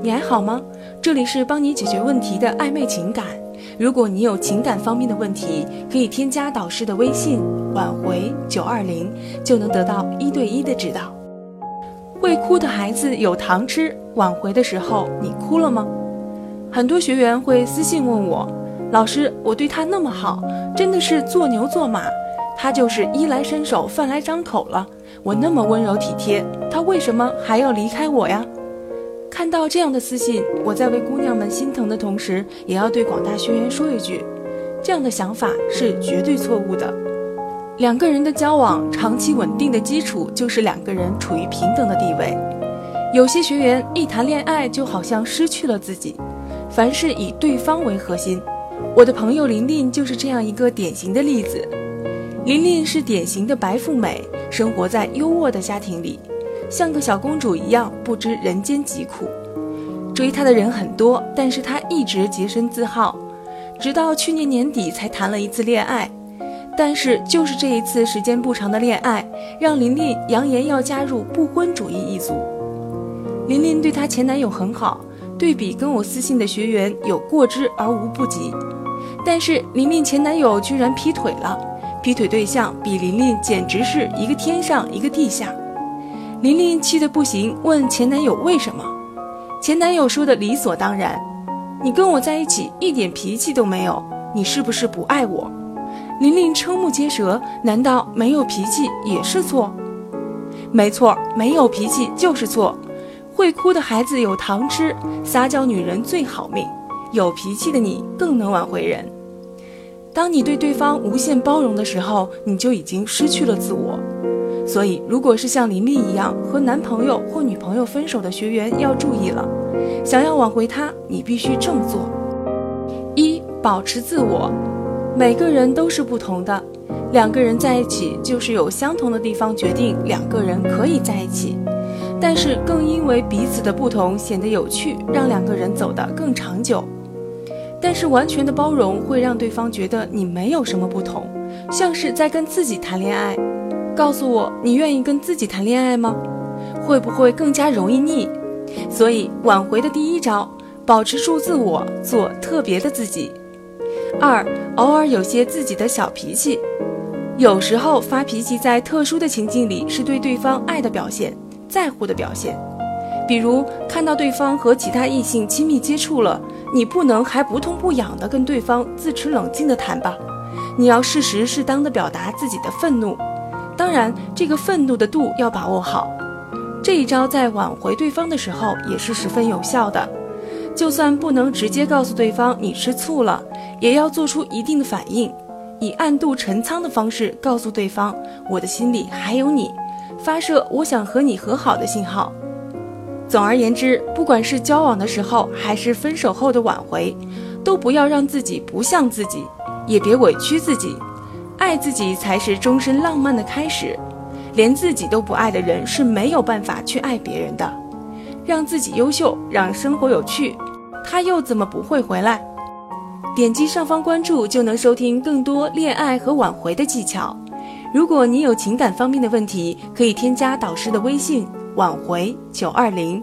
你还好吗？这里是帮你解决问题的暧昧情感。如果你有情感方面的问题，可以添加导师的微信“挽回九二零”，就能得到一对一的指导。会哭的孩子有糖吃，挽回的时候你哭了吗？很多学员会私信问我，老师，我对他那么好，真的是做牛做马，他就是衣来伸手，饭来张口了。我那么温柔体贴，他为什么还要离开我呀？看到这样的私信，我在为姑娘们心疼的同时，也要对广大学员说一句：这样的想法是绝对错误的。两个人的交往，长期稳定的基础就是两个人处于平等的地位。有些学员一谈恋爱，就好像失去了自己，凡事以对方为核心。我的朋友琳琳就是这样一个典型的例子。琳琳是典型的白富美，生活在优渥的家庭里，像个小公主一样，不知人间疾苦。追她的人很多，但是她一直洁身自好，直到去年年底才谈了一次恋爱。但是就是这一次时间不长的恋爱，让琳琳扬言要加入不婚主义一族。琳琳对她前男友很好，对比跟我私信的学员有过之而无不及。但是琳琳前男友居然劈腿了。劈腿对象比琳琳简直是一个天上一个地下，琳琳气得不行，问前男友为什么？前男友说的理所当然，你跟我在一起一点脾气都没有，你是不是不爱我？琳琳瞠目结舌，难道没有脾气也是错？没错，没有脾气就是错。会哭的孩子有糖吃，撒娇女人最好命，有脾气的你更能挽回人。当你对对方无限包容的时候，你就已经失去了自我。所以，如果是像琳琳一样和男朋友或女朋友分手的学员，要注意了。想要挽回他，你必须这么做：一、保持自我。每个人都是不同的，两个人在一起就是有相同的地方决定两个人可以在一起，但是更因为彼此的不同显得有趣，让两个人走得更长久。但是完全的包容会让对方觉得你没有什么不同，像是在跟自己谈恋爱。告诉我，你愿意跟自己谈恋爱吗？会不会更加容易腻？所以挽回的第一招，保持住自我，做特别的自己。二，偶尔有些自己的小脾气，有时候发脾气在特殊的情境里是对对方爱的表现，在乎的表现。比如看到对方和其他异性亲密接触了。你不能还不痛不痒的跟对方自持冷静的谈吧，你要适时适当的表达自己的愤怒，当然这个愤怒的度要把握好。这一招在挽回对方的时候也是十分有效的，就算不能直接告诉对方你吃醋了，也要做出一定的反应，以暗度陈仓的方式告诉对方我的心里还有你，发射我想和你和好的信号。总而言之，不管是交往的时候，还是分手后的挽回，都不要让自己不像自己，也别委屈自己。爱自己才是终身浪漫的开始。连自己都不爱的人是没有办法去爱别人的。让自己优秀，让生活有趣，他又怎么不会回来？点击上方关注就能收听更多恋爱和挽回的技巧。如果你有情感方面的问题，可以添加导师的微信。挽回九二零。